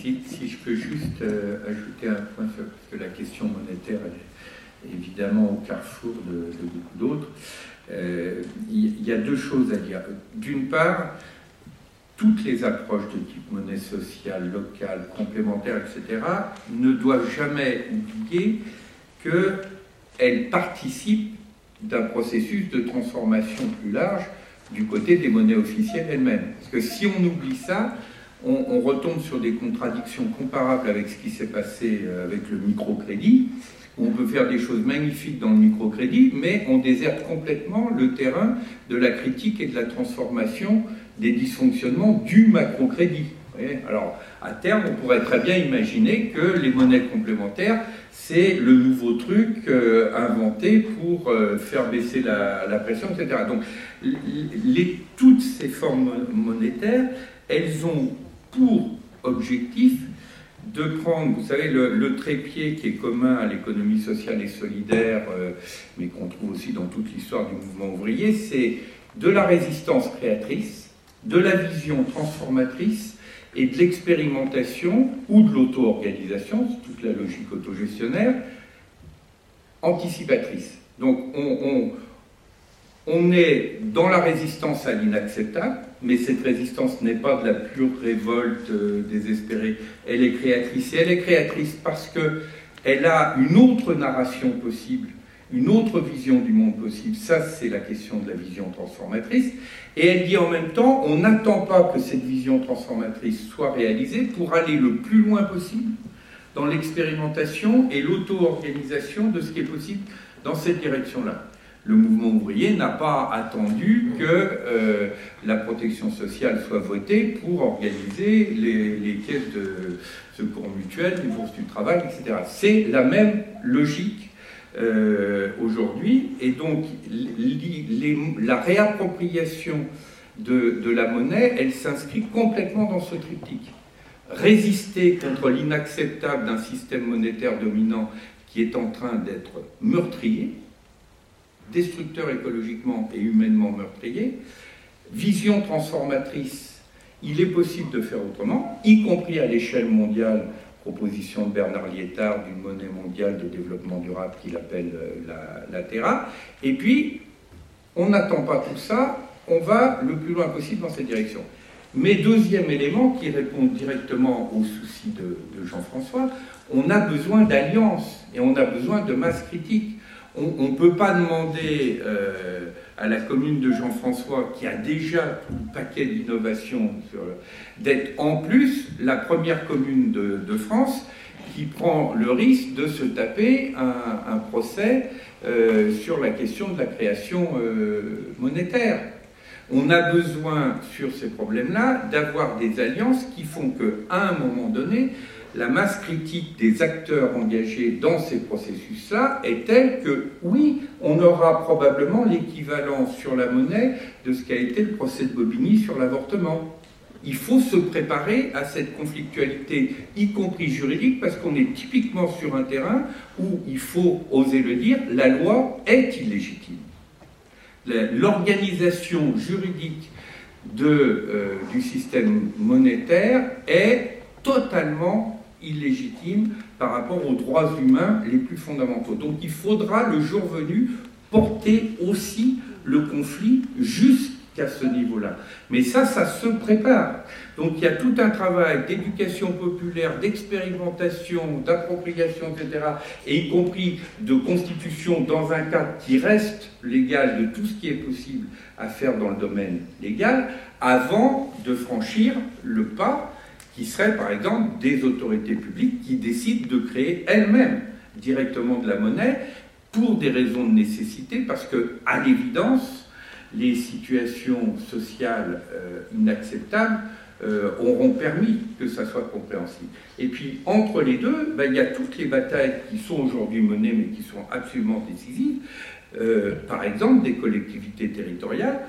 Si, je peux juste euh, ajouter un point, sur, parce que la question monétaire est évidemment au carrefour de, beaucoup d'autres, euh, il y, a deux choses à dire. D'une part, toutes les approches de type monnaie sociale, locale, complémentaire, etc., ne doivent jamais oublier qu'elles participent d'un processus de transformation plus large du côté des monnaies officielles elles-mêmes. Parce que si on oublie ça, on, retombe sur des contradictions comparables avec ce qui s'est passé euh, avec le microcrédit. On peut faire des choses magnifiques dans le microcrédit, mais on déserte complètement le terrain de la critique et de la transformation des dysfonctionnements du macrocrédit. Alors, à terme, on pourrait très bien imaginer que les monnaies complémentaires, c'est le nouveau truc euh, inventé pour euh, faire baisser la, pression, etc. Donc, toutes ces formes monétaires, elles ont pour objectif de prendre, vous savez, le, trépied qui est commun à l'économie sociale et solidaire, euh, mais qu'on trouve aussi dans toute l'histoire du mouvement ouvrier, c'est de la résistance créatrice, de la vision transformatrice et de l'expérimentation ou de l'auto-organisation, toute la logique autogestionnaire, anticipatrice. Donc on, on est dans la résistance à l'inacceptable, mais cette résistance n'est pas de la pure révolte euh, désespérée, elle est créatrice. Et elle est créatrice parce qu'elle a une autre narration possible, une autre vision du monde possible. Ça, c'est la question de la vision transformatrice. Et elle dit en même temps, on n'attend pas que cette vision transformatrice soit réalisée pour aller le plus loin possible dans l'expérimentation et l'auto-organisation de ce qui est possible dans cette direction-là le mouvement ouvrier n'a pas attendu que euh, la protection sociale soit votée pour organiser les, caisses de secours mutuels, les bourses du travail, etc. C'est la même logique euh, aujourd'hui, et donc la réappropriation de, de la monnaie, elle s'inscrit complètement dans ce triptyque. Résister contre l'inacceptable d'un système monétaire dominant qui est en train d'être meurtrier, destructeur écologiquement et humainement meurtrier, vision transformatrice, il est possible de faire autrement, y compris à l'échelle mondiale, proposition de Bernard Liétard d'une monnaie mondiale de développement durable qu'il appelle euh, la, Terra, et puis on n'attend pas tout ça, on va le plus loin possible dans cette direction. Mais deuxième élément qui répond directement aux soucis de, de Jean-François, on a besoin d'alliances et on a besoin de masse critique on ne peut pas demander euh, à la commune de Jean-François, qui a déjà un paquet d'innovations, d'être en plus la première commune de, France qui prend le risque de se taper un, procès euh, sur la question de la création euh, monétaire. On a besoin, sur ces problèmes-là, d'avoir des alliances qui font qu'à un moment donné, la masse critique des acteurs engagés dans ces processus-là est telle que, oui, on aura probablement l'équivalent sur la monnaie de ce qu'a été le procès de Bobigny sur l'avortement. Il faut se préparer à cette conflictualité, y compris juridique, parce qu'on est typiquement sur un terrain où, il faut oser le dire, la loi est illégitime. L'organisation juridique euh, du système monétaire est totalement illégitime par rapport aux droits humains les plus fondamentaux. Donc il faudra, le jour venu, porter aussi le conflit jusqu'à ce niveau-là. Mais ça, ça se prépare. Donc il y a tout un travail d'éducation populaire, d'expérimentation, d'appropriation, etc., et y compris de constitution dans un cadre qui reste légal de tout ce qui est possible à faire dans le domaine légal, avant de franchir le pas qui seraient par exemple des autorités publiques qui décident de créer elles-mêmes directement de la monnaie pour des raisons de nécessité, parce que, à l'évidence, les situations sociales euh, inacceptables euh, auront permis que ça soit compréhensible. Et puis, entre les deux, ben, il y a toutes les batailles qui sont aujourd'hui menées, mais qui sont absolument décisives, euh, par exemple des collectivités territoriales,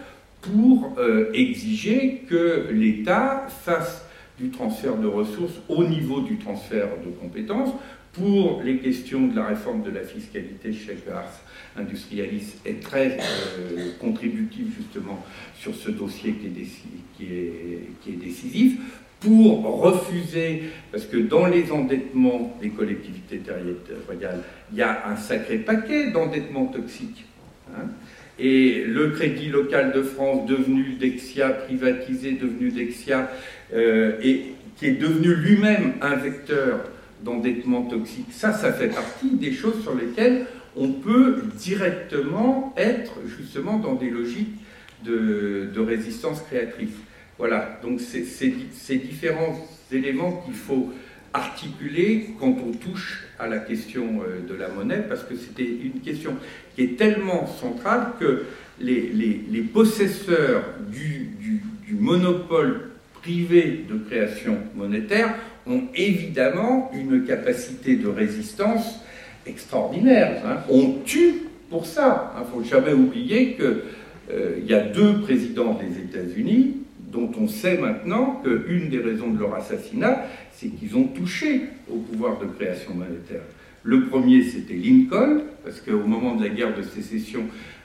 pour exiger que l'État fasse du transfert de ressources au niveau du transfert de compétences. Pour les questions de la réforme de la fiscalité, chez Ars Industrialis est très euh, contributif justement sur ce dossier qui est décisif. pour refuser, parce que dans les endettements des collectivités territoriales, il y a un sacré paquet d'endettements toxiques. Hein. Et le Crédit local de France, devenu Dexia, privatisé, devenu Dexia, euh, et qui est devenu lui-même un vecteur d'endettement toxique, ça, ça fait partie des choses sur lesquelles on peut directement être justement dans des logiques de, résistance créatrice. Voilà, donc c'est ces différents éléments qu'il faut articuler quand on touche à la question euh, de la monnaie, parce que c'était une question qui est tellement centrale que les, les, possesseurs du, du, monopole privé de création monétaire ont évidemment une capacité de résistance extraordinaire. Hein. On tue pour ça. Il ne faut jamais oublier qu'il euh, y a deux présidents des États-Unis dont on sait maintenant qu'une des raisons de leur assassinat, c'est qu'ils ont touché au pouvoir de création monétaire. Le premier, c'était Lincoln, parce qu'au moment de la guerre de sécession,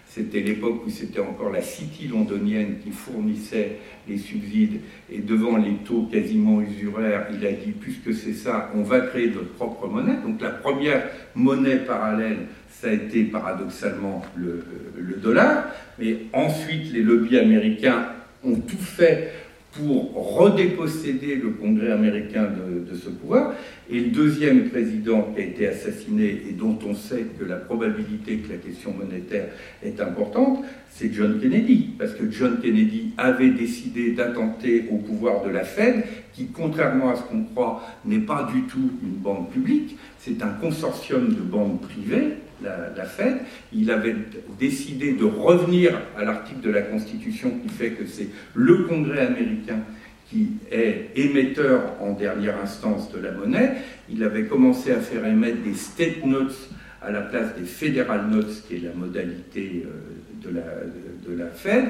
c'était l'époque où c'était encore la City londonienne qui fournissait les subsides, et devant les taux quasiment usuraires, il a dit, puisque c'est ça, on va créer notre propre monnaie. Donc la première monnaie parallèle, ça a été paradoxalement le, le dollar, mais ensuite les lobbies américains ont tout fait pour redéposséder le Congrès américain de, ce pouvoir. Et le deuxième président qui a été assassiné et dont on sait que la probabilité que la question monétaire est importante, c'est John Kennedy. Parce que John Kennedy avait décidé d'attenter au pouvoir de la Fed, qui, contrairement à ce qu'on croit, n'est pas du tout une banque publique, c'est un consortium de banques privées la, Fed. Il avait décidé de revenir à l'article de la Constitution qui fait que c'est le Congrès américain qui est émetteur en dernière instance de la monnaie. Il avait commencé à faire émettre des state notes à la place des federal notes, qui est la modalité euh, de la, de la Fed.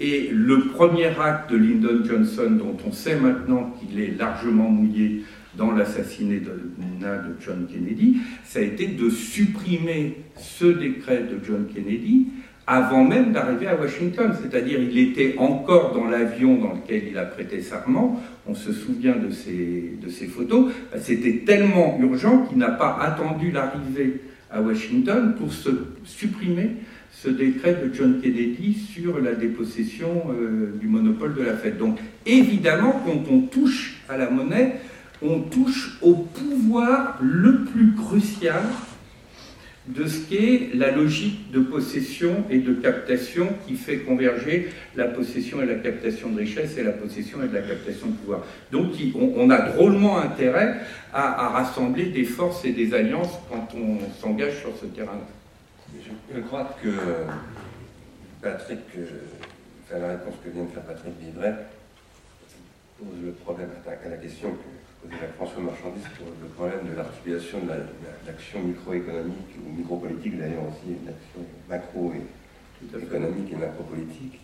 Et le premier acte de Lyndon Johnson, dont on sait maintenant qu'il est largement mouillé dans l'assassinat de, John Kennedy, ça a été de supprimer ce décret de John Kennedy avant même d'arriver à Washington. C'est-à-dire, il était encore dans l'avion dans lequel il a prêté serment. On se souvient de ces, photos. C'était tellement urgent qu'il n'a pas attendu l'arrivée à Washington pour se supprimer ce décret de John Kennedy sur la dépossession euh, du monopole de la Fed. Donc, évidemment, quand on touche à la monnaie, on touche au pouvoir le plus crucial de ce qu'est la logique de possession et de captation qui fait converger la possession et la captation de richesse et la possession et la captation de pouvoir. Donc on, a drôlement intérêt à, rassembler des forces et des alliances quand on s'engage sur ce terrain-là. Je, crois que Patrick, enfin, la réponse que vient de faire Patrick Vivray pose le problème, à la question que François Marchandis sur le problème de l'articulation de l'action microéconomique ou micropolitique, d'ailleurs aussi l'action macroéconomique et macropolitique.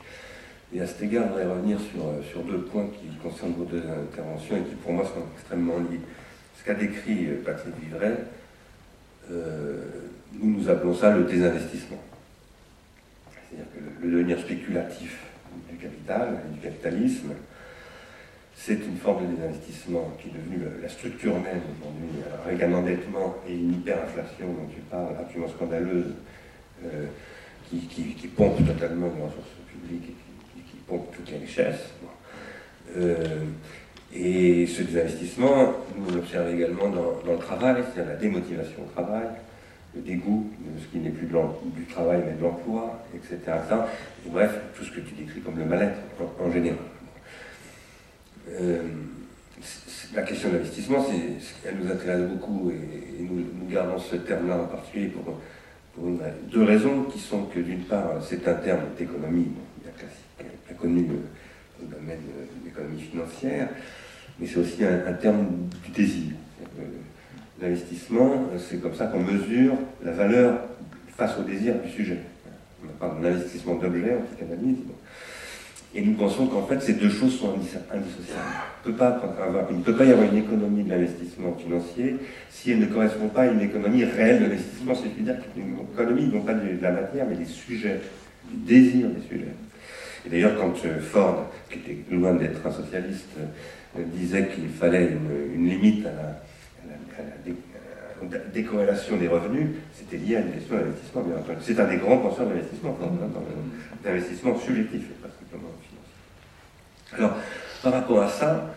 Et à cet égard, je voudrais revenir sur, sur deux points qui concernent vos deux interventions et qui pour moi sont extrêmement liés. Ce qu'a décrit euh, Patrick Vivray, euh, nous nous appelons ça le désinvestissement. C'est-à-dire que le devenir spéculatif du capital, du capitalisme, c'est une forme de désinvestissement qui est devenue la structure même aujourd'hui, avec un endettement et une hyperinflation dont tu parles, absolument scandaleuse, euh, qui, pompe totalement les ressources publiques et qui, pompe toutes les richesses. Euh, et ce désinvestissement, nous l'observons également dans, le travail, c'est-à-dire la démotivation au travail, le dégoût de ce qui n'est plus du travail mais de l'emploi, etc. bref, tout ce que tu décris comme le mal-être en général. Euh, la question de l'investissement, elle nous intéresse beaucoup et, nous, gardons ce terme-là en particulier pour, deux raisons qui sont que d'une part, c'est un terme d'économie bien classique, bien connu dans le domaine de l'économie financière, mais c'est aussi un, terme du désir. L'investissement, c'est comme ça qu'on mesure la valeur face au désir du sujet. On parle d'investissement d'objets en psychanalyse. Et nous pensons qu'en fait, ces deux choses sont indissociables. Il ne peut pas, y avoir une économie de l'investissement financier si elle ne correspond pas à une économie réelle de l'investissement, c'est-à-dire une économie non pas de la matière, mais des sujets, du désir des sujets. Et d'ailleurs, quand euh, Ford, qui était loin d'être un socialiste, disait qu'il fallait une, limite à la, décorrélation des revenus, c'était lié à une question d'investissement. C'est un des grands penseurs d'investissement, d'investissement subjectif. Alors, par rapport à ça,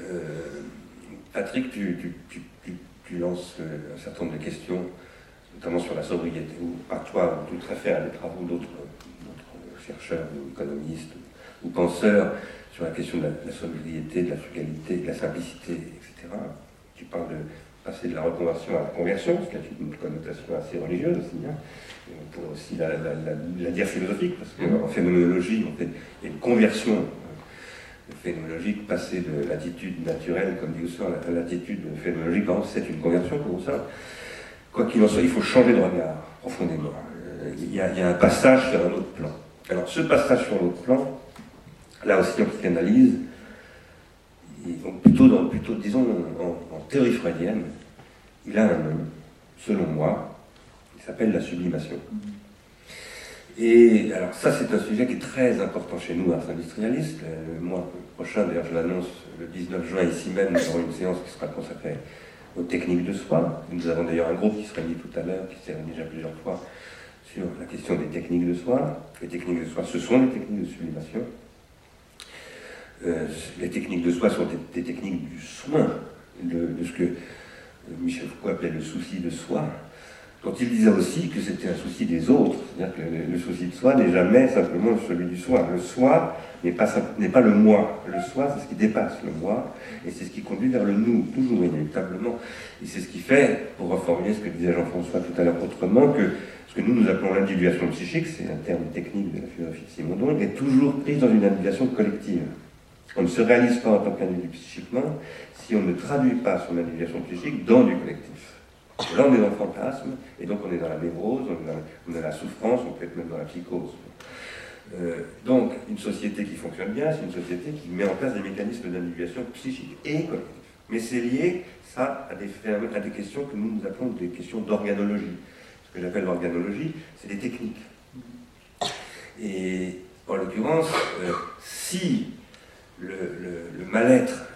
euh, Patrick, tu, lances euh, un certain nombre de questions, notamment sur la sobriété, ou par toi, ou tout à à des travaux d'autres chercheurs ou économistes ou penseurs sur la question de la, sobriété, de la frugalité, de la simplicité, etc. Tu parles de passer de la reconversion à la conversion, ce qui a une connotation assez religieuse aussi. Hein. On pourrait aussi la, dire philosophique, parce qu'en phénoménologie, en fait, il y a une conversion phénoménologique, passer de l'attitude naturelle, comme dit Husserl, à l'attitude phénoménologique, c'est une conversion pour ça. Quoi qu'il en soit, il faut changer de regard profondément. Euh, il y, a, un passage vers un autre plan. Alors, ce passage sur l'autre plan, là aussi en psychanalyse, plutôt, plutôt disons, en, théorie freudienne, il a un nom, selon moi, il s'appelle la sublimation. Et alors ça, c'est un sujet qui est très important chez nous, Ars Industrialiste. Le mois prochain, d'ailleurs, je l'annonce, le 19 juin, ici même, nous aurons une séance qui sera consacrée aux techniques de soi. Nous avons d'ailleurs un groupe qui se réunit tout à l'heure, qui s'est réuni déjà plusieurs fois sur la question des techniques de soi. Les techniques de soi, ce sont des techniques de sublimation. Euh, les techniques de soi sont des, techniques du soin, de, ce que Michel Foucault appelait le souci de soi, dont il disait aussi que c'était un souci des autres. C'est-à-dire que le, souci de soi n'est jamais simplement celui du soi. Le soi n'est pas, le moi. Le soi, c'est ce qui dépasse le moi, et c'est ce qui conduit vers le nous, toujours inévitablement. Et c'est ce qui fait, pour reformuler ce que disait Jean-François tout à l'heure autrement, que que nous nous appelons l'individuation psychique, c'est un terme technique de la philosophie de Simondon, est toujours prise dans une individuation collective. On ne se réalise pas en tant qu'individu psychiquement si on ne traduit pas son individuation psychique dans du collectif. Là, on est dans le fantasme, et donc on est dans la névrose, on est dans la, souffrance, on peut être même dans la psychose. Euh, donc, une société qui fonctionne bien, c'est une société qui met en place des mécanismes d'individuation psychique et collective. Mais c'est lié, ça, à des, à des questions que nous nous appelons des questions d'organologie que j'appelle l'organologie, c'est des techniques. Et en l'occurrence, euh, si le, mal-être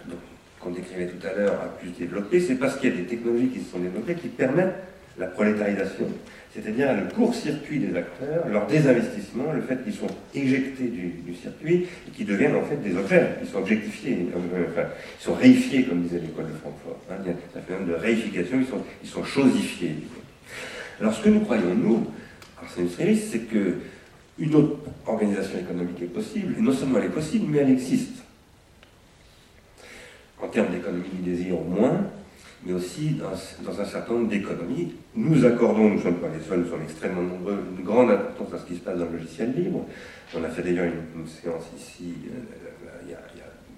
qu'on décrivait tout à l'heure a pu se développer, c'est parce qu'il y a des technologies qui se sont développées qui permettent la prolétarisation, c'est-à-dire le court-circuit des acteurs, leur désinvestissement, le fait qu'ils sont éjectés du, circuit et qu'ils deviennent en fait des objets, ils sont objectifiés, euh, enfin, ils sont réifiés, comme disait l'école de Francfort. Hein, il y a un phénomène de réification, ils sont, ils sont chosifiés. Alors ce que nous croyons, nous, Arsène c'est que une autre organisation économique est possible, et non seulement elle est possible, mais elle existe. En termes d'économie du désir moins, mais aussi dans, un certain nombre d'économies. Nous accordons, nous ne sommes pas les seuls, nous sommes extrêmement nombreux, une grande importance à ce qui se passe dans le logiciel libre. On a fait d'ailleurs une, séance ici euh, il, y a,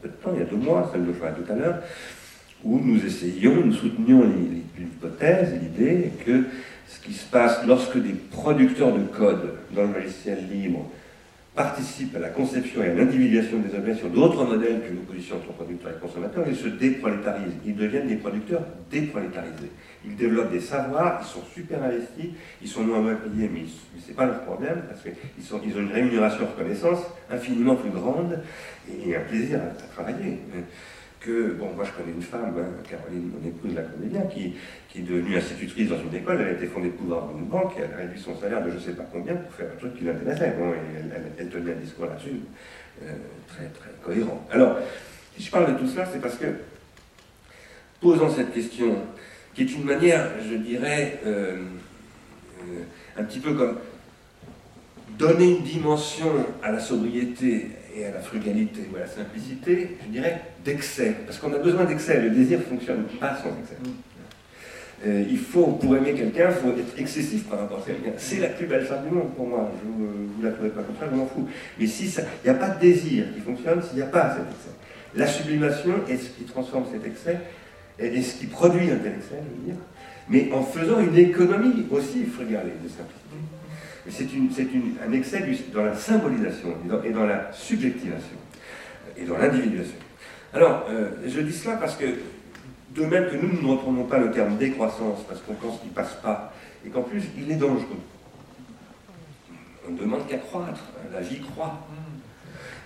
peu de temps, il y a deux mois, celle de tout à l'heure, où nous essayions, nous soutenions l'hypothèse, l'idée que ce qui se passe lorsque des producteurs de code dans le logiciel libre participent à la conception et à l'individuation des objets sur d'autres modèles que l'opposition entre producteurs et consommateurs, ils se déprolétarisent. Ils deviennent des producteurs déprolétarisés. Ils développent des savoirs, ils sont super investis, ils sont moins mal payés, mais, ce n'est pas leur problème, parce qu'ils ils ont une rémunération reconnaissance infiniment plus grande et un plaisir à travailler que, bon, moi je connais une femme, hein, Caroline, mon épouse, la comédienne, qui, qui est devenue institutrice dans une école, elle a été fondée de pouvoir dans une banque, et elle a réduit son salaire de je ne sais pas combien pour faire un truc qui l'intéressait. Bon, et elle, tenait un discours là-dessus, euh, très, très cohérent. Alors, si je parle de tout cela, c'est parce que, posant cette question, qui est une manière, je dirais, euh, euh, un petit peu comme donner une dimension à la sobriété et à la frugalité ou à la simplicité, je dirais, d'excès. Parce qu'on a besoin d'excès. Le désir ne fonctionne pas sans excès. Euh, il faut, pour aimer quelqu'un, il faut être excessif par rapport à quelqu'un. C'est la plus belle femme du monde pour moi. Je ne vous, la trouvez pas comme ça, je m'en fous. Mais si il n'y a pas de désir qui fonctionne, s'il n'y a pas cet excès. La sublimation est ce qui transforme cet excès, et ce qui produit un tel excès, je veux dire, mais en faisant une économie aussi frugale et de simplicité c'est un excès dans la symbolisation et dans, la subjectivation et dans l'individuation. Alors, euh, je dis cela parce que, de même que nous, nous ne reprenons pas le terme décroissance parce qu'on pense qu'il ne passe pas, et qu'en plus, il est dangereux. On ne demande qu'à croître, la vie croît.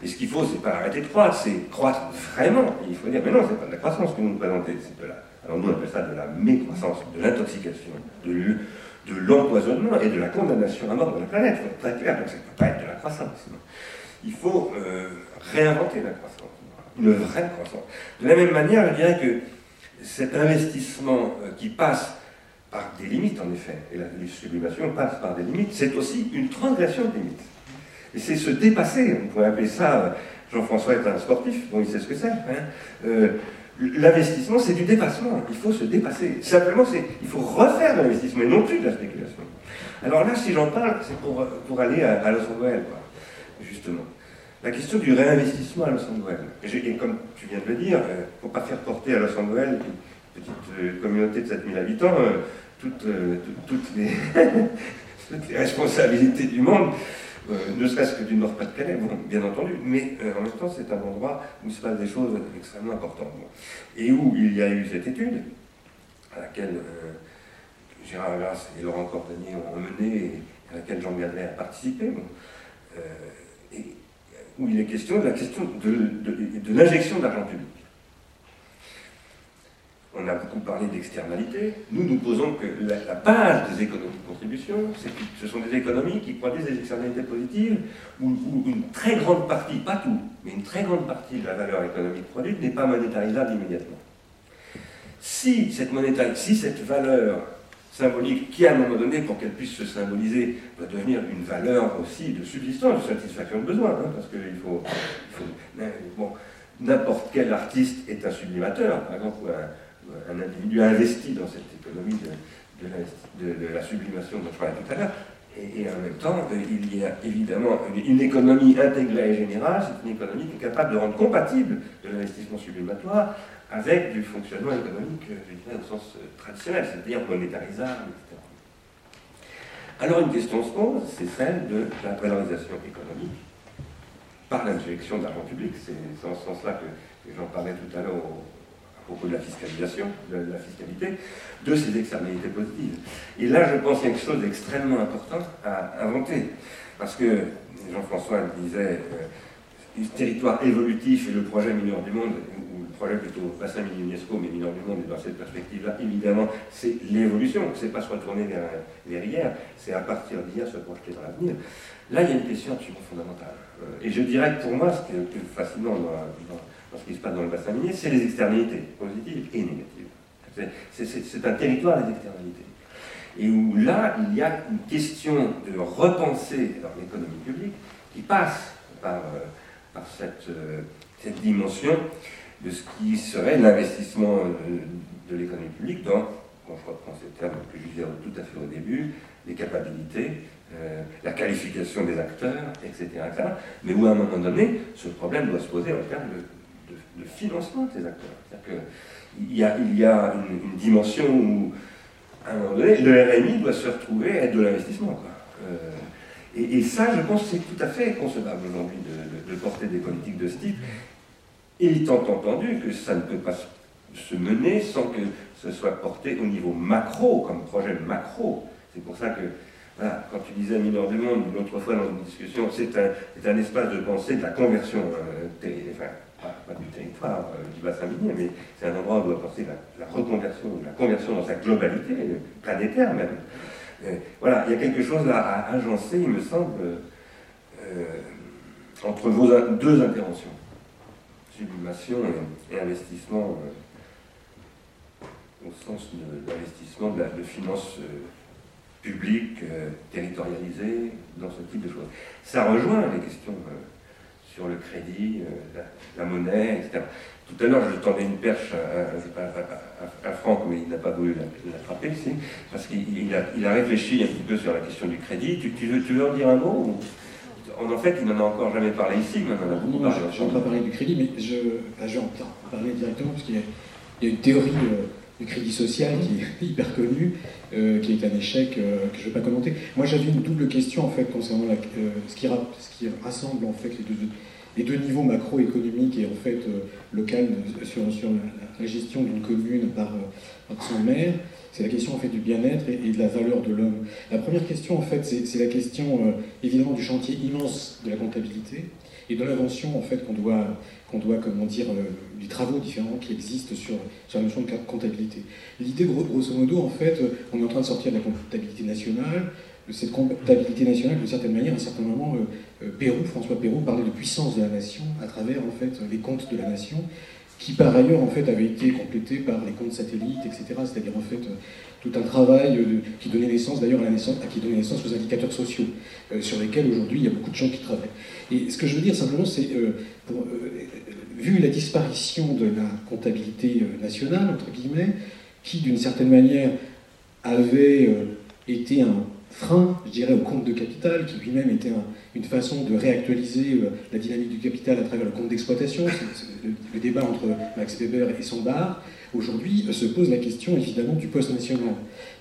Et ce qu'il faut, c'est pas arrêter de croître, c'est croître vraiment. Et il faut dire, mais non, c'est pas de la croissance que vous nous présentez, c'est de la, alors nous on appelle ça de la mécroissance, de l'intoxication, de l'empoisonnement et de la condamnation à mort de la planète. Très clair, donc ça ne peut pas être de la croissance. Il faut euh, réinventer la croissance, une vraie croissance. De la même manière, je dirais que cet investissement euh, qui passe par des limites, en effet, et la sublimation passe par des limites, c'est aussi une transgression des limites. Et c'est se dépasser, on pourrait appeler ça, euh, Jean-François est un sportif, bon, il sait ce que c'est. Hein. L'investissement, c'est du dépassement, il faut se dépasser. Simplement, il faut refaire l'investissement et non plus de la spéculation. Alors là, si j'en parle, c'est pour, pour aller à, Los Angeles, justement. La question du réinvestissement à Los Angeles. Et, comme tu viens de le dire, il euh, ne faut pas faire porter à Los Angeles, une petite euh, communauté de 7000 habitants, euh, toutes, toutes, les toutes, les responsabilités du monde, ne serait-ce que du Nord-Pas-de-Calais, bien entendu, mais en même temps, c'est un endroit où se passe des choses extrêmement importantes. Et où il y a eu cette étude, à laquelle Gérard Grasse et Laurent Cordonnier ont mené, et à laquelle Jean Gadlet a participé. Où il est question de la question de, l'injection d'argent public. On a beaucoup parlé d'externalité. Nous, nous posons que la, base des économies de contribution, c'est que ce sont des économies qui produisent des externalités positives, où, une très grande partie, pas tout, mais une très grande partie de la valeur économique produite n'est pas monétarisable immédiatement. Si cette, valeur symbolique qui, à un moment donné, pour qu'elle puisse se symboliser, doit devenir une valeur aussi de subsistance, de satisfaction de besoin, hein, parce qu'il faut, bon, n'importe quel artiste est un sublimateur, par exemple, un, un individu investi dans cette économie de, la, sublimation dont je parlais tout à l'heure, et, en même temps, euh, il y a évidemment une, économie intégrée et générale, c'est une économie qui est capable de rendre compatible de l'investissement sublimatoire avec du fonctionnement économique, je dirais, au sens euh, traditionnel, c'est-à-dire monétarisable, etc. Alors une question se pose, c'est celle de la valorisation économique par l'injection d'argent public. C'est dans ce sens-là que, j'en parlais tout à l'heure propos de la fiscalisation, de la fiscalité, de ces externalités positives. Et là, je pense qu'il y a quelque chose d'extrêmement important à inventer. Parce que Jean-François disait, euh, territoire évolutif et le projet mineur du monde, projet plutôt bassin mini UNESCO, mais mineur du monde, et dans cette perspective-là, évidemment, c'est l'évolution. C'est pas se retourner vers, hier, c'est à partir d'hier se projeter dans l'avenir. Là, il y a une question absolument fondamentale. Euh, et je dirais que pour moi, ce qui est le plus fascinant dans, ce qui se passe dans le bassin minier, c'est les externalités, positives et négatives. C'est un territoire des externalités. Et où là, il y a une question de repenser l'économie publique qui passe par, euh, euh, cette dimension de ce qui serait l'investissement de, l'économie publique dans, je reprends ces termes que je disais tout à fait au début, les capacités, euh, la qualification des acteurs, etc., mais où à un moment donné, ce problème doit se poser en termes de, financement de ces acteurs. C'est-à-dire qu'il il y a une, dimension où, à un moment donné, le RMI doit se retrouver à être de l'investissement. Euh, et, ça, je pense c'est tout à fait concevable aujourd'hui de, de, porter des politiques de ce type étant entendu que ça ne peut pas se mener sans que ce soit porté au niveau macro, comme projet macro. C'est pour ça que, quand tu disais Mineur du Monde, l'autre fois dans une discussion, c'est un, espace de pensée de la conversion, enfin, pas, du territoire euh, du bassin minier, mais c'est un endroit où on doit penser la, reconversion, la conversion dans sa globalité, planétaire même. Euh, voilà, il y a quelque chose à, agencer, il me semble, entre vos deux interventions sublimation et, investissement euh, au sens de, l'investissement de, de, finances euh, publiques, euh, territorialisées, dans ce type de choses. Ça rejoint les questions sur le crédit, la, monnaie, etc. Tout à l'heure, je tendais une perche à, Franck, mais il n'a pas voulu l'attraper, parce qu'il a, il a, réfléchi un petit peu sur la question du crédit. Tu, veux, tu veux en dire un mot en fait, il n'en a encore jamais parlé ici, mais on en a beaucoup parlé. Je train de parler du crédit, mais je, vais en parler directement, parce qu'il y, a une théorie euh, du crédit social qui est hyper connue, euh, qui est un échec euh, que je ne vais pas commenter. Moi, j'avais une double question, en fait, concernant ce, qui ce, qui rassemble, en fait, les deux, niveaux macroéconomiques et, en fait, local sur, la, gestion d'une commune par, son maire c'est la question en fait du bien-être et, de la valeur de l'homme. La première question en fait, c'est la question euh, évidemment du chantier immense de la comptabilité. Et de l'invention en fait qu'on doit, qu'on doit, comment dire, les travaux différents qui existent sur, sur la notion de comptabilité. L'idée, grosso modo, en fait, on est en train de sortir de la comptabilité nationale, cette comptabilité nationale, d'une certaine manière, à un certain moment, Pérou, François Pérou parlait de puissance de la nation à travers en fait les comptes de la nation, qui par ailleurs en fait avaient été complétés par les comptes satellites, etc. C'est-à-dire en fait tout un travail qui donnait naissance d'ailleurs à la naissance, qui donnait naissance aux indicateurs sociaux, euh, sur lesquels aujourd'hui il y a beaucoup de gens qui travaillent. Et ce que je veux dire simplement, c'est euh, euh, vu la disparition de la comptabilité nationale entre guillemets, qui d'une certaine manière avait été un frein, je dirais, au compte de capital, qui lui-même était une façon de réactualiser la dynamique du capital à travers le compte d'exploitation. Le, débat entre Max Weber et son bar Aujourd'hui se pose la question évidemment du poste national.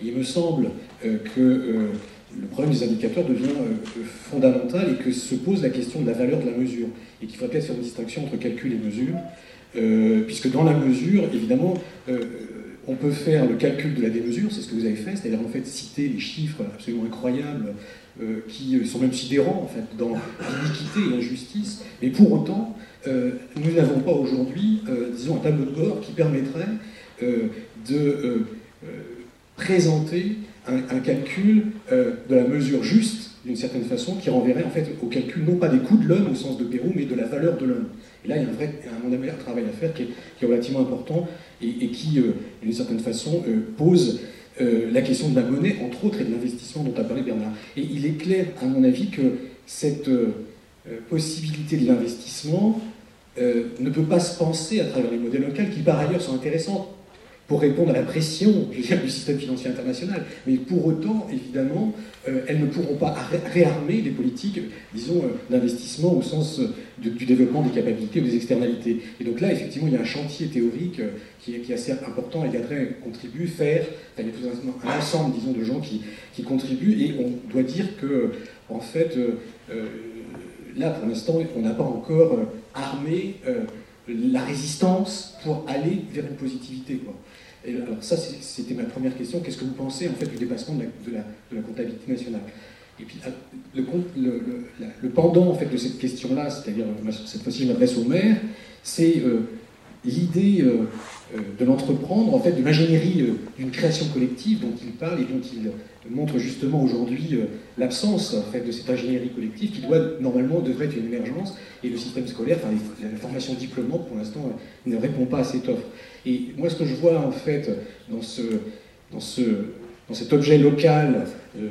il me semble euh, que euh, le problème des indicateurs devient euh, fondamental et que se pose la question de la valeur de la mesure. Et qu'il faudrait peut-être faire une distinction entre calcul et mesure, puisque dans la mesure, évidemment, on peut faire le calcul de la démesure, c'est ce que vous avez fait, c'est-à-dire en fait citer les chiffres absolument incroyables qui sont même sidérants en fait dans l'iniquité et l'injustice, mais pour autant, euh, nous n'avons pas aujourd'hui, euh, disons, un tableau de bord qui permettrait euh, de présenter un, calcul de la mesure juste, d'une certaine façon, qui renverrait en fait au calcul non pas des coûts de l'homme au sens de Pérou, mais de la valeur de l'homme. Et là, il y a un vrai, un, travail à faire qui est, relativement important et, qui, d'une certaine façon, pose la question de la monnaie, entre autres, et de l'investissement dont a parlé Bernard. Et il est clair, à mon avis, que cette possibilité de l'investissement euh, ne peut pas se penser à travers les modèles locaux qui par ailleurs sont intéressants pour répondre à la pression du système financier international. Mais pour autant, évidemment, euh, elles ne pourront pas réarmer les politiques, disons, euh, d'investissement au sens du développement des capacités ou des externalités. Et donc là, effectivement, il y a un chantier théorique qui est, assez important et Gadret contribue, faire, il y a tout un, ensemble, disons, de gens qui, contribuent, et on doit dire que, en fait, là, pour l'instant, on n'a pas encore euh, armé euh, la résistance pour aller vers une positivité. Quoi. Alors ça, c'était ma première question. Qu'est-ce que vous pensez en fait du dépassement de la, comptabilité nationale? Et puis ah, le, pendant en fait de cette question-là, c'est-à-dire cette fois-ci je m'adresse au maire, c'est euh, l'idée de l'entreprendre, en fait, de l'ingénierie d'une création collective dont il parle et dont il montre justement aujourd'hui euh, l'absence en fait, de cette ingénierie collective qui doit normalement devrait être une émergence et le système scolaire, enfin la formation diplômante pour l'instant euh, ne répond pas à cette offre. Et moi ce que je vois en fait dans, ce, dans, ce, dans cet objet local euh,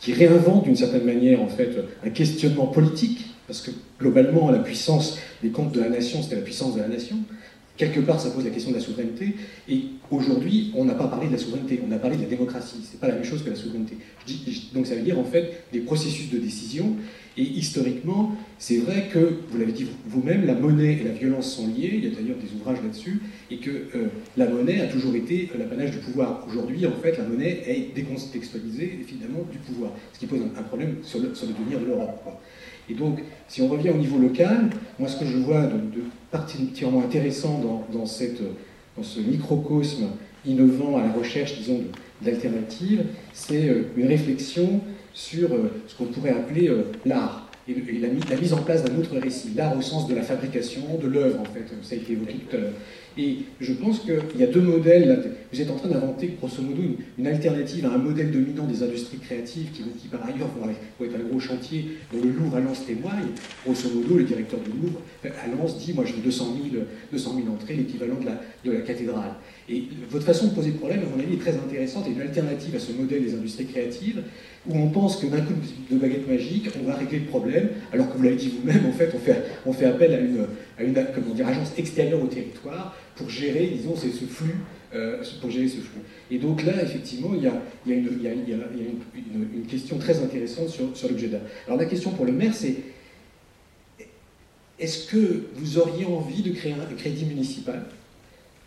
qui réinvente d'une certaine manière en fait un questionnement politique, parce que globalement la puissance des comptes de la nation c'était la puissance de la nation, quelque part, ça pose la question de la souveraineté. Et aujourd'hui, on n'a pas parlé de la souveraineté, on a parlé de la démocratie. C'est pas la même chose que la souveraineté. donc ça veut dire en fait des processus de décision. Et historiquement, c'est vrai que, vous l'avez dit vous-même, la monnaie et la violence sont liées. Il y a d'ailleurs des ouvrages là-dessus. Et que euh, la monnaie a toujours été l'apanage du pouvoir. Aujourd'hui, en fait, la monnaie est décontextualisée, évidemment, du pouvoir. Ce qui pose un, problème sur le, sur le devenir de l'Europe. Et donc, si on revient au niveau local, moi ce que je vois de, particulièrement intéressant dans, cette, dans, ce microcosme innovant à la recherche, disons, d'alternatives, c'est euh, une réflexion sur euh, ce qu'on pourrait appeler euh, l'art et, la, la, mise en place d'un autre récit, l'art au sens de la fabrication, de l'œuvre en fait, ça a été évoqué tout à l'heure. Et je pense qu'il y a deux modèles. Vous êtes en train d'inventer, grosso modo, une, alternative à un modèle dominant des industries créatives qui, par ailleurs, vont, être un gros chantier dont le Louvre à Lens témoigne. Grosso modo, le directeur du Louvre à Lens dit Moi, j'ai 200 000, 200 000 entrées, l'équivalent de la, de la cathédrale. Et votre façon de poser le problème, à mon avis, est très intéressante et une alternative à ce modèle des industries créatives où on pense que d'un coup de baguette magique, on va régler le problème, alors que vous l'avez dit vous-même, en fait, on fait, on fait appel à une, à une agence extérieure au territoire pour gérer, disons, ce flux. Euh, pour gérer ce flux. Et donc là, effectivement, il y a, une, question très intéressante sur, sur l'objet d'art. Alors la question pour le maire, c'est est-ce que vous auriez envie de créer un crédit municipal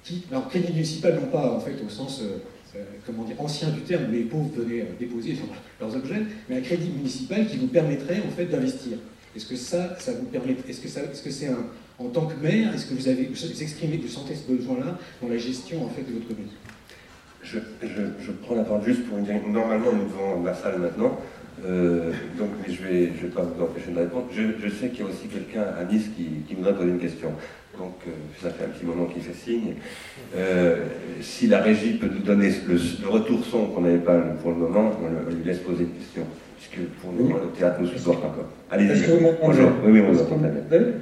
qui, alors crédit municipal non pas en fait au sens euh, euh, comment dire, ancien du terme, où les pauvres venaient déposer leurs objets, mais un crédit municipal qui vous permettrait en fait d'investir? Est-ce que ça, ça vous permet, est-ce que, ça, est-ce que c'est un, en tant que maire, est-ce que vous avez, vous exprimez, vous sentez ce besoin-là dans la gestion en fait de votre commune? Je, je, prends la parole juste pour une dire, normalement nous devons la salle maintenant, Euh, donc, mais je ne vais, je vais pas vous empêcher de répondre. Je, je sais qu'il y a aussi quelqu'un à Nice qui, qui voudrait poser une question. Donc, euh, ça fait un petit moment qu'il fait signe. Euh, si la régie peut nous donner le, le retour son qu'on n'avait pas pour le moment, on, le- on lui laisse poser une question. Puisque pour le moment, le théâtre nous supporte encore. Allez-y. Bonjour. Oui, oui, on vous Est-ce entend que très vous bien.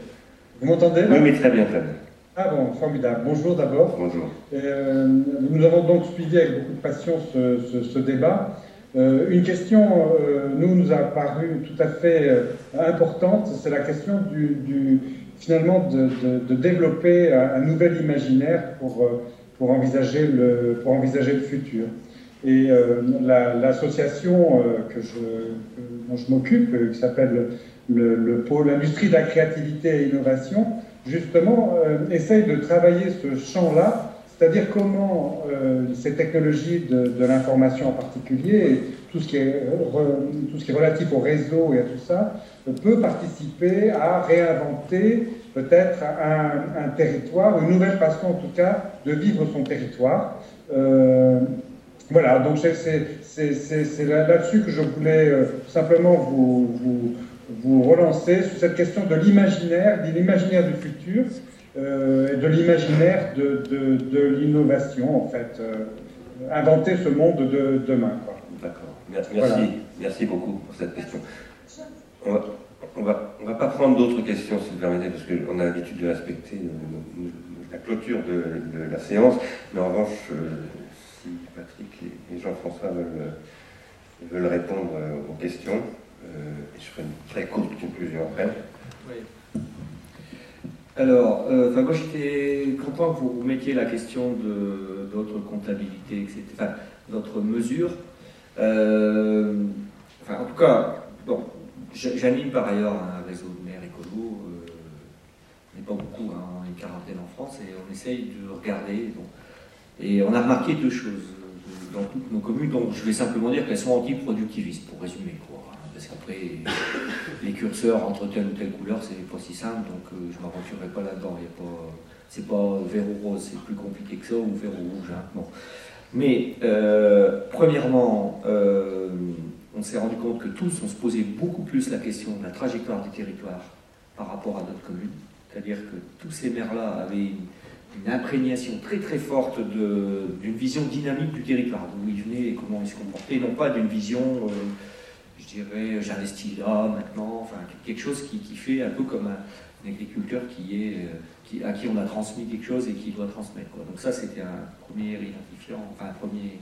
Vous m'entendez Oui, oui, très bien, très bien. Ah bon, formidable. Bonjour d'abord. Bonjour. Euh, nous avons donc suivi avec beaucoup de passion ce, ce- ce débat. Euh, une question, euh, nous, nous a paru tout à fait importante, c'est la question du, du- finalement de, de- de développer un, un nouvel imaginaire pour, pour, envisager, le, pour envisager le futur. Et la- l'association que je, dont je m'occupe, qui s'appelle le, le pôle industrie de la créativité et innovation, justement, euh, essaye de travailler ce champ-là, c'est-à-dire comment euh, ces technologies de, l'information en particulier, tout ce, qui est, re- tout ce qui est relatif au réseau et à tout ça, euh, peut participer à réinventer peut-être un, territoire, une nouvelle façon en tout cas de vivre son territoire. Euh, voilà, donc c'est- c'est c'est- c'est- c'est là- là-dessus que je voulais euh, simplement vous, vous relancer sur cette question de l'imaginaire, de l'imaginaire du futur euh, et de l'imaginaire de, de, de l'innovation, en fait. euh, inventer ce monde de demain. D'accord. Merci, merci, Voilà. merci beaucoup pour cette question. On va, on va, on va pas prendre d'autres questions, si vous permettez, parce qu'on a l'habitude de respecter euh, la clôture de, de la séance. Mais en revanche, si Patrick et, Jean-François veulent, veulent répondre aux questions, euh, je ferai une très courte conclusion après. Alors, euh, enfin, moi j'étais content que vous mettiez la question de d'autres comptabilités, etc. Enfin, d'autres mesures. Euh, enfin, en tout cas, bon, j'anime par ailleurs un réseau de maires écolo. euh, on n'est pas beaucoup, hein, on est quarantaine en France, et on essaye de regarder. bon. et on a remarqué deux choses dans toutes nos communes, donc je vais simplement dire qu'elles sont anti-productivistes, pour résumer. Parce qu'après, les curseurs entre telle ou telle couleur, c'est pas si simple, donc euh, je ne m'aventurerai pas là-dedans. C'est pas vert ou rose, c'est plus compliqué que ça, ou vert ou rouge. hein. Bon. Mais, euh, premièrement, euh, on s'est rendu compte que tous, on se posait beaucoup plus la question de la trajectoire du territoire par rapport à notre commune. C'est-à-dire que tous ces maires-là avaient une, imprégnation très très forte d'une vision dynamique du territoire, d'où ils venaient et comment ils se comportaient, non pas d'une vision, je dirais, j'investis là maintenant, enfin quelque chose qui, fait un peu comme un, agriculteur qui est, euh, à qui on a transmis quelque chose et qui doit transmettre. Donc ça c'était un premier identifiant, enfin un premier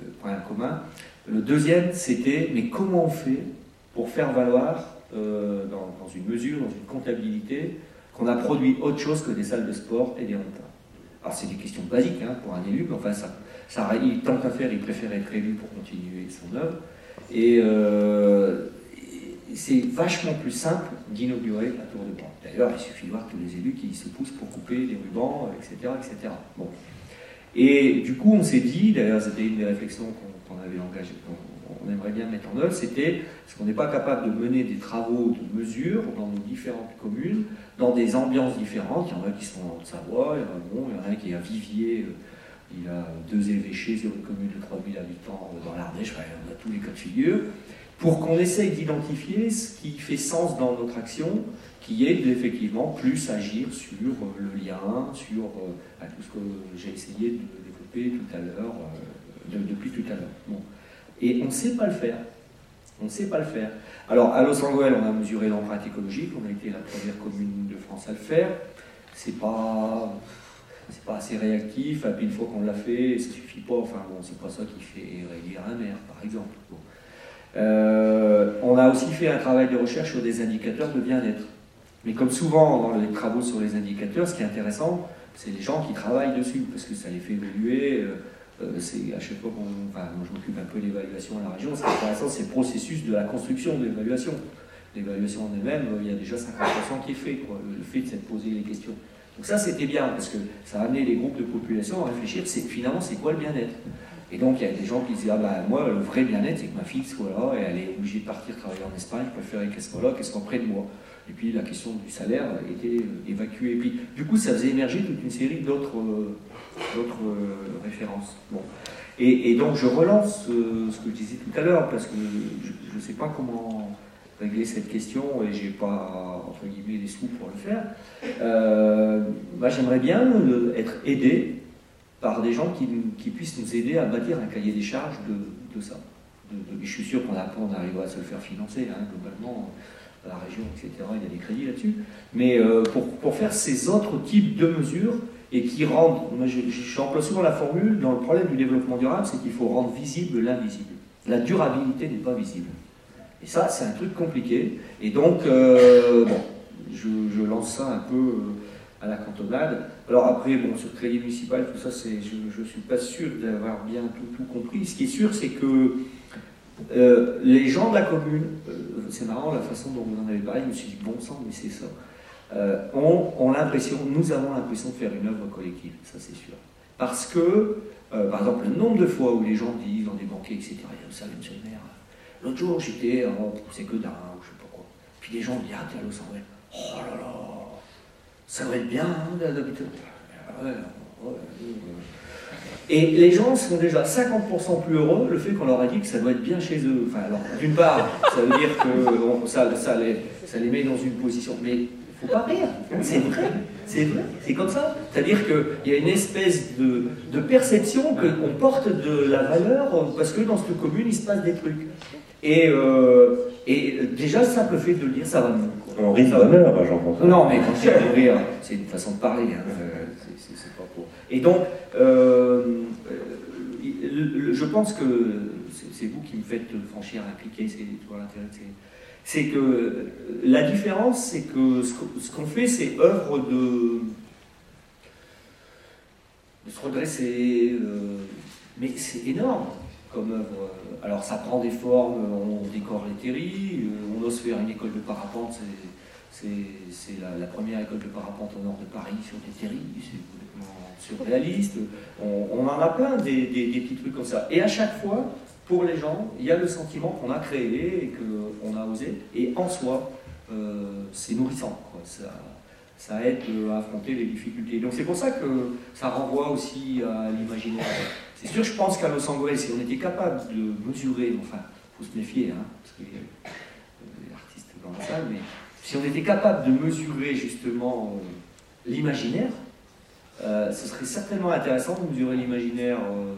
euh, point commun. Le deuxième c'était, mais comment on fait pour faire valoir euh, dans, une mesure, dans une comptabilité, qu'on a produit autre chose que des salles de sport et des repas? Alors c'est des questions basiques hein, pour un élu, mais enfin ça, ça, il, tant qu'à faire, il préfère être élu pour continuer son œuvre. Et euh, c'est vachement plus simple d'inaugurer la tour de bras. D'ailleurs, il suffit de voir tous les élus qui se poussent pour couper les rubans, etc. etc. Bon. Et du coup, on s'est dit, d'ailleurs, c'était une des réflexions qu'on avait engagées, qu'on on aimerait bien mettre en œuvre, c'était est-ce qu'on n'est pas capable de mener des travaux de mesure dans nos différentes communes, dans des ambiances différentes Il y en a qui sont en Haute-Savoie, il y en a, bon, il y en a qui est à Vivier, euh, il a deux évêchés sur une commune de 3000 habitants dans l'Ardèche, on a tous les cas de figure, pour qu'on essaye d'identifier ce qui fait sens dans notre action, qui est d'effectivement plus agir sur euh, le lien, sur euh, tout ce que j'ai essayé de développer tout à l'heure, euh, de- depuis tout à l'heure. Et on ne sait pas le faire. On ne sait pas le faire. Alors, à Los Angeles, on a mesuré l'empreinte écologique, on a été la première commune de France à le faire. C'est pas, c'est pas assez réactif, puis une fois qu'on l'a fait, ça suffit pas. Enfin, bon, c'est pas ça qui fait réélire un maire, par exemple. Euh, on a aussi fait un travail de recherche sur des indicateurs de bien-être. Mais comme souvent dans les travaux sur les indicateurs, ce qui est intéressant, c'est les gens qui travaillent dessus, parce que ça les fait évoluer. euh, euh, c'est à chaque fois qu'on. Je m'occupe un peu de l'évaluation à la région, ce qui est intéressant, c'est le processus de la construction de l'évaluation. L'évaluation en elle-même, il y a déjà 50% qui est fait, le fait de s'être posé les questions. Donc ça c'était bien, parce que ça a amené les groupes de population à réfléchir, c'est finalement c'est quoi le bien-être? Et donc il y a des gens qui disent, ah ben moi le vrai bien-être c'est que ma fille soit là, et elle est obligée de partir travailler en Espagne, je préférais qu'elle soit là, qu'elle soit près de moi. Et puis la question du salaire était euh, évacuée. Et puis du coup, ça faisait émerger toute une série d'autres euh, euh, références. Bon. Et, donc je relance ce que je disais tout à l'heure, parce que je ne sais pas comment régler cette question et j'ai pas entre guillemets les sous pour le faire. Moi j'aimerais bien être aidé par des gens qui, puissent nous aider à bâtir un cahier des charges de, ça. je suis sûr qu'on on arrivera à se le faire financer hein, globalement la région, etc. Il y a des crédits là-dessus. Mais euh, pour, faire ces autres types de mesures et qui rendent, moi j'emploie souvent la formule, dans le problème du développement durable, c'est qu'il faut rendre visible l'invisible. La durabilité n'est pas visible. Et ça, c'est un truc compliqué. Et donc, euh, bon, je, lance ça un peu euh, à la cantonade. Alors après, bon, sur le crédit municipal, tout ça, c'est, je ne suis pas sûr d'avoir bien tout, tout, compris. Ce qui est sûr, c'est que euh, les gens de la commune, c'est marrant la façon dont vous en avez parlé, je me suis dit, bon sang, mais c'est ça, ont, l'impression, nous avons l'impression de faire une œuvre collective, ça c'est sûr. Parce que, par exemple, le nombre de fois où les gens disent dans des banquets, etc., il y a monsieur le maire, L'autre jour, j'étais, c'est que d'un, je sais pas quoi. Puis les gens disent, ah, t'es à Los Angeles. Oh là là, ça va être bien hein. Et les gens sont déjà 50% plus heureux le fait qu'on leur a dit que ça doit être bien chez eux. Enfin, alors, d'une part, ça veut dire que ça, les, met dans une position. Mais faut pas rire, c'est vrai, c'est vrai, c'est comme ça. C'est-à-dire qu'il y a une espèce de, perception qu'on porte de la valeur parce que dans cette commune, il se passe des trucs. Et, euh, déjà, le simple fait de le dire, ça va mieux. On rit de bonheur, j'en pense. Non, mais quand je dis rire, c'est une façon de parler. Hein. Euh, c'est pour... Et donc, euh, je pense que c'est vous qui me faites franchir un cliquet, c'est l'intérêt c'est que la différence, c'est que ce qu'on fait, c'est œuvre de, de se redresser, mais c'est énorme comme œuvre. Alors ça prend des formes, on décore les terries, euh, on ose faire une école de parapente, c'est la, première école de parapente au nord de Paris sur des terries, c'est complètement surréaliste. On, en a plein des, petits trucs comme ça. Et à chaque fois, pour les gens, il y a le sentiment qu'on a créé et qu'on a osé, et en soi, euh, c'est nourrissant. Ça, aide à affronter les difficultés. Donc c'est pour ça que ça renvoie aussi à l'imaginaire c'est sûr, je pense qu'à Los Angeles, si on était capable de mesurer, enfin, il faut se méfier, hein, parce qu'il y a des artistes dans la salle, mais si on était capable de mesurer justement euh, l'imaginaire, euh, ce serait certainement intéressant de mesurer l'imaginaire euh,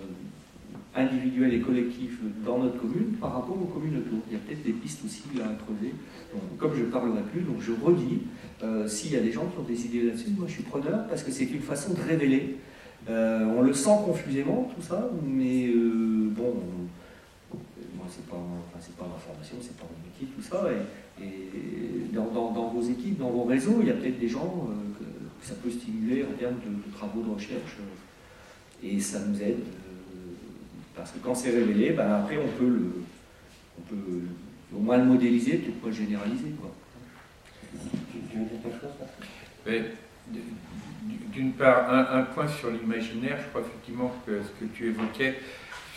individuel et collectif dans notre commune par rapport aux communes autour. Il y a peut-être des pistes aussi à creuser. comme je ne parlerai plus, donc je redis, s'il y a des gens qui ont des idées là-dessus, moi je suis preneur parce que c'est une façon de révéler euh, on le sent confusément, tout ça, mais euh, bon, moi, c'est pas, pas ma formation, c'est pas mon métier, tout ça. Et, dans, vos équipes, dans vos réseaux, il y a peut-être des gens euh, que, ça peut stimuler en termes de, travaux de recherche. et ça nous aide. parce que quand c'est révélé, ben, après, on peut, le, on peut au moins le modéliser, peut-être pas le généraliser. Quoi. Tu veux dire quelque chose d'une part, un, point sur l'imaginaire, je crois effectivement que ce que tu évoquais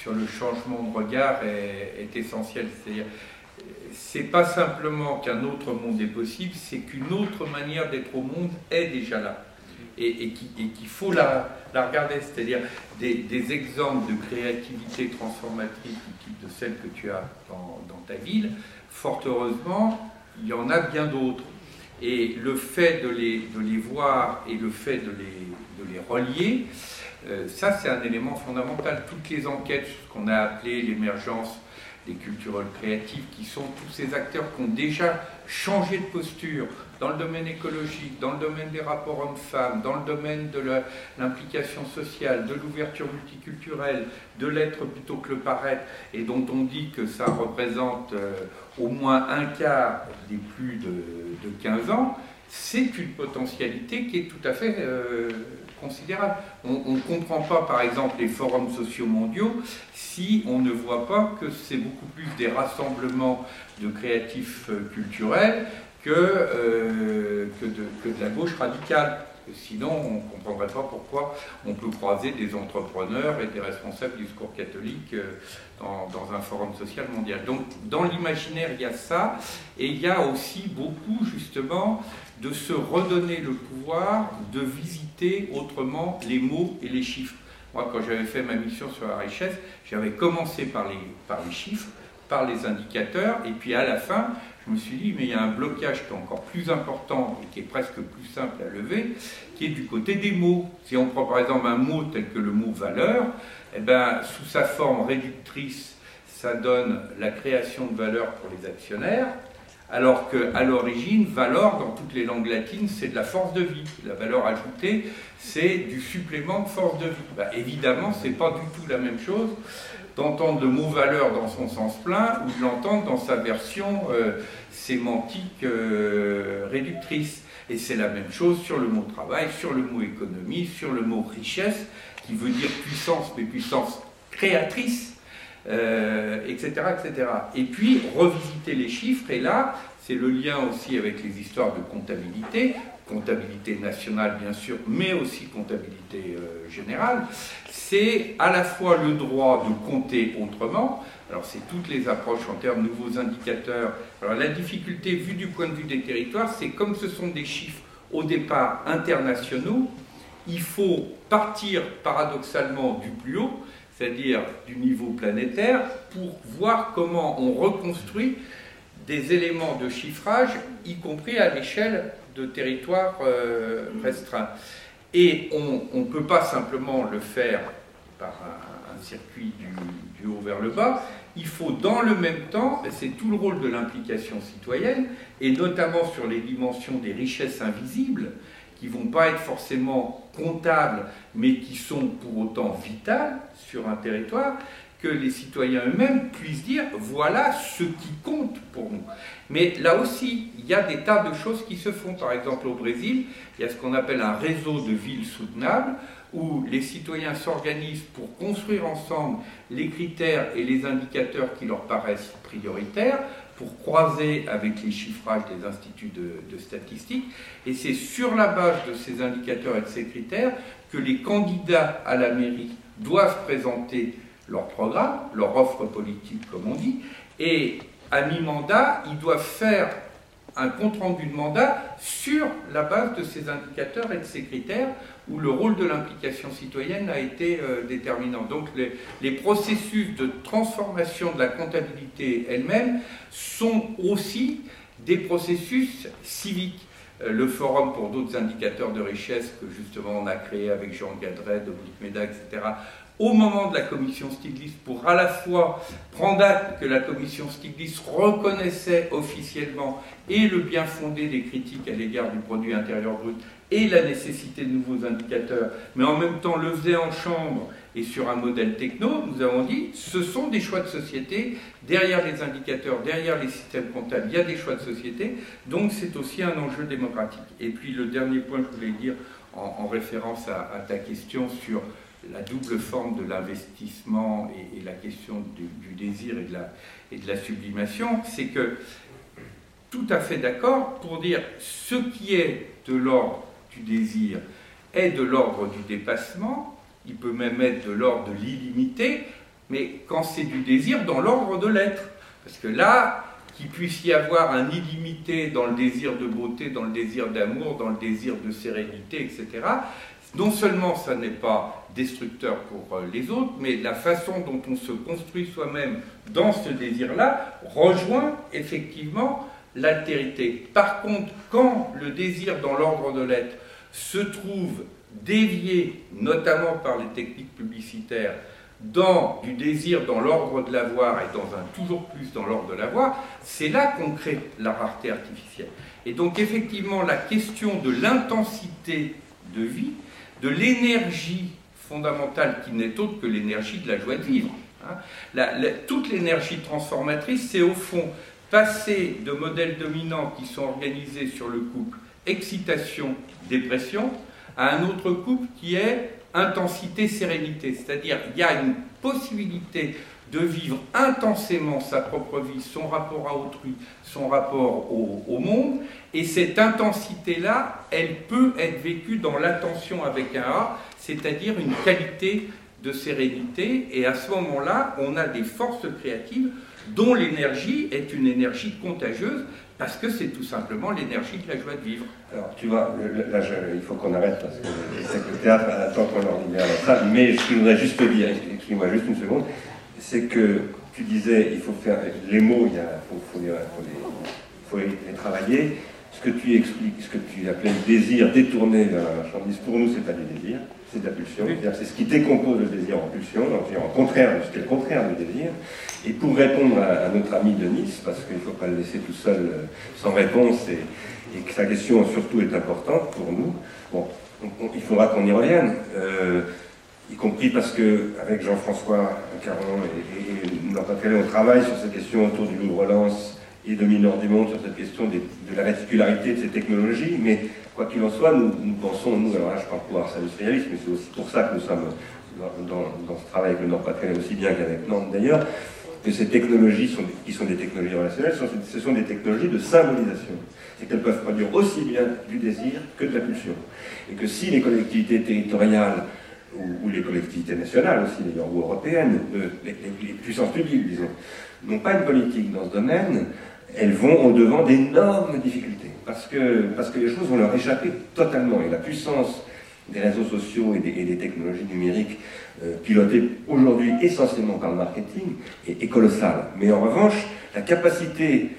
sur le changement de regard est, essentiel. C'est-à-dire, c'est pas simplement qu'un autre monde est possible, c'est qu'une autre manière d'être au monde est déjà là. Et, qu'il faut la, regarder, c'est-à-dire des, exemples de créativité transformatrice du type de celle que tu as dans ta ville, fort heureusement, il y en a bien d'autres. Et le fait de les, de les voir et le fait de les, relier, euh, ça c'est un élément fondamental. Toutes les enquêtes, ce qu'on a appelé l'émergence des culturels créatifs, qui sont tous ces acteurs qui ont déjà changé de posture dans le domaine écologique, dans le domaine des rapports hommes-femmes, dans le domaine de l'implication sociale, de l'ouverture multiculturelle, de l'être plutôt que le paraître, et dont on dit que ça représente euh, au moins un quart des plus de, 15 ans, c'est une potentialité qui est tout à fait euh, On ne comprend pas, par exemple, les forums sociaux mondiaux si on ne voit pas que c'est beaucoup plus des rassemblements de créatifs euh, culturels que, euh, que, de, la gauche radicale. Sinon, on ne comprendrait pas pourquoi on peut croiser des entrepreneurs et des responsables du secours catholique euh, dans un forum social mondial. Donc, dans l'imaginaire, il y a ça, et il y a aussi beaucoup, justement, de se redonner le pouvoir de visiter autrement les mots et les chiffres. Moi, quand j'avais fait ma mission sur la richesse, j'avais commencé par les, par les chiffres, par les indicateurs, et puis à la fin, je me suis dit, mais il y a un blocage qui est encore plus important et qui est presque plus simple à lever, qui est du côté des mots. Si on prend par exemple un mot tel que le mot valeur, eh ben, sous sa forme réductrice, ça donne la création de valeur pour les actionnaires, alors qu'à l'origine, valeur, dans toutes les langues latines, c'est de la force de vie. La valeur ajoutée, c'est du supplément de force de vie. Bah, évidemment, ce n'est pas du tout la même chose d'entendre le mot valeur dans son sens plein ou de l'entendre dans sa version euh, sémantique euh, réductrice. Et c'est la même chose sur le mot travail, sur le mot économie, sur le mot richesse, qui veut dire puissance, mais puissance créatrice, euh, etc. Et puis, revisiter les chiffres, et là, c'est le lien aussi avec les histoires de comptabilité, comptabilité nationale bien sûr, mais aussi comptabilité euh, générale, c'est à la fois le droit de compter autrement, alors c'est toutes les approches en termes de nouveaux indicateurs. Alors la difficulté vue du point de vue des territoires, c'est comme ce sont des chiffres au départ internationaux, il faut partir paradoxalement du plus haut, c'est-à-dire du niveau planétaire, pour voir comment on reconstruit des éléments de chiffrage, y compris à l'échelle de territoires euh, restreints. Et on ne peut pas simplement le faire par un, circuit du, du, haut vers le bas, il faut dans le même temps, c'est tout le rôle de l'implication citoyenne, et notamment sur les dimensions des richesses invisibles, qui vont pas être forcément comptables, mais qui sont pour autant vitales sur un territoire, que les citoyens eux-mêmes puissent dire voilà ce qui compte pour nous. Mais là aussi, il y a des tas de choses qui se font. Par exemple, au Brésil, il y a ce qu'on appelle un réseau de villes soutenables où les citoyens s'organisent pour construire ensemble les critères et les indicateurs qui leur paraissent prioritaires, pour croiser avec les chiffrages des instituts de, de statistiques. Et c'est sur la base de ces indicateurs et de ces critères que les candidats à la mairie doivent présenter leur programme, leur offre politique, comme on dit, et à mi-mandat, ils doivent faire un compte-rendu de mandat sur la base de ces indicateurs et de ces critères où le rôle de l'implication citoyenne a été euh, déterminant. Donc les, processus de transformation de la comptabilité elle-même sont aussi des processus civiques. Euh, le Forum pour d'autres indicateurs de richesse que justement on a créé avec Jean Gadret, Dominique Méda, etc., au moment de la commission Stiglitz pour à la fois prendre acte que la commission Stiglitz reconnaissait officiellement et le bien fondé des critiques à l'égard du produit intérieur brut et la nécessité de nouveaux indicateurs, mais en même temps le faisait en chambre et sur un modèle techno, nous avons dit ce sont des choix de société, derrière les indicateurs, derrière les systèmes comptables, il y a des choix de société, donc c'est aussi un enjeu démocratique. Et puis le dernier point que je voulais dire en, référence à, à ta question sur la double forme de l'investissement et, la question du, désir et de la, et de la sublimation, c'est que tout à fait d'accord pour dire ce qui est de l'ordre du désir est de l'ordre du dépassement, il peut même être de l'ordre de l'illimité, mais quand c'est du désir, dans l'ordre de l'être. Parce que là, qu'il puisse y avoir un illimité dans le désir de beauté, dans le désir d'amour, dans le désir de sérénité, etc., non seulement ça n'est pas destructeur pour euh, les autres, mais la façon dont on se construit soi-même dans ce désir-là rejoint effectivement l'altérité. Par contre, quand le désir dans l'ordre de l'être se trouve dévié, notamment par les techniques publicitaires, dans du désir dans l'ordre de l'avoir et dans un toujours plus dans l'ordre de l'avoir, c'est là qu'on crée la rareté artificielle. Et donc effectivement, la question de l'intensité de vie, de l'énergie fondamentale qui n'est autre que l'énergie de la joie de vivre. Hein. toute l'énergie transformatrice, c'est au fond passer de modèles dominants qui sont organisés sur le couple excitation-dépression à un autre couple qui est intensité-sérénité. C'est-à-dire il y a une possibilité de vivre intensément sa propre vie, son rapport à autrui, son rapport au, monde. Et cette intensité-là, elle peut être vécue dans l'attention avec un A, c'est-à-dire une qualité de sérénité. Et à ce moment-là, on a des forces créatives dont l'énergie est une énergie contagieuse, parce que c'est tout simplement l'énergie de la joie de vivre. Alors, tu vois, là, il faut qu'on arrête parce que c'est que le théâtre attend qu'on en libère la salle. Mais je voudrais juste te dire, excuse-moi juste une seconde, c'est que tu disais, il faut faire les mots, il faut, les, travailler ce que tu expliques, ce que tu appelles le désir détourné vers la marchandise, pour nous, c'est pas du désir, c'est de la pulsion. C'est ce qui décompose le désir en pulsion, en contraire ce qui est le contraire du désir. Et pour répondre à, notre ami de Nice, parce qu'il ne faut pas le laisser tout seul euh, sans réponse, et, que sa question surtout est importante pour nous, bon, il faudra qu'on y revienne. Euh, y compris parce que avec Jean-François Caron et, et, et on travaille sur ces questions autour du loup de relance et de Mineur du Monde sur cette question de la réticularité de ces technologies, mais quoi qu'il en soit, nous, pensons, nous, alors là je parle pour Ars Industrialis, mais c'est aussi pour ça que nous sommes dans, ce travail avec le Nord-Pas-de-Calais aussi bien qu'avec Nantes d'ailleurs, que ces technologies, qui sont des technologies relationnelles, ce sont des technologies de symbolisation. C'est qu'elles peuvent produire aussi bien du désir que de la pulsion. Et que si les collectivités territoriales ou, les collectivités nationales aussi d'ailleurs, ou européennes, euh, les, les, puissances publiques, disons, n'ont pas une politique dans ce domaine, elles vont au-devant d'énormes difficultés. Parce que, les choses vont leur échapper totalement. Et la puissance des réseaux sociaux et des, technologies numériques euh, pilotées aujourd'hui essentiellement par le marketing est, colossale. Mais en revanche, la capacité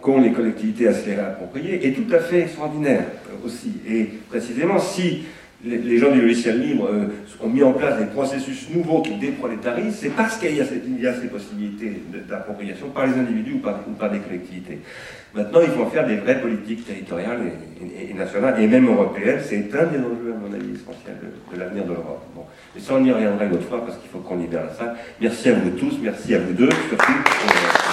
qu'ont les collectivités à se les réapproprier est tout à fait extraordinaire euh, aussi. Et précisément, si les, gens du logiciel libre euh, ont mis en place des processus nouveaux qui déprolétarisent, c'est parce qu'il y, a ces possibilités d'appropriation par les individus ou par, des collectivités. Maintenant, il faut faire des vraies politiques territoriales et, nationales, et même européennes. C'est un des enjeux, à mon avis, essentiels de, l'avenir de l'Europe. Bon. Mais ça, on y reviendra une autre fois, parce qu'il faut qu'on libère la salle. Merci à vous tous, merci à vous deux, surtout.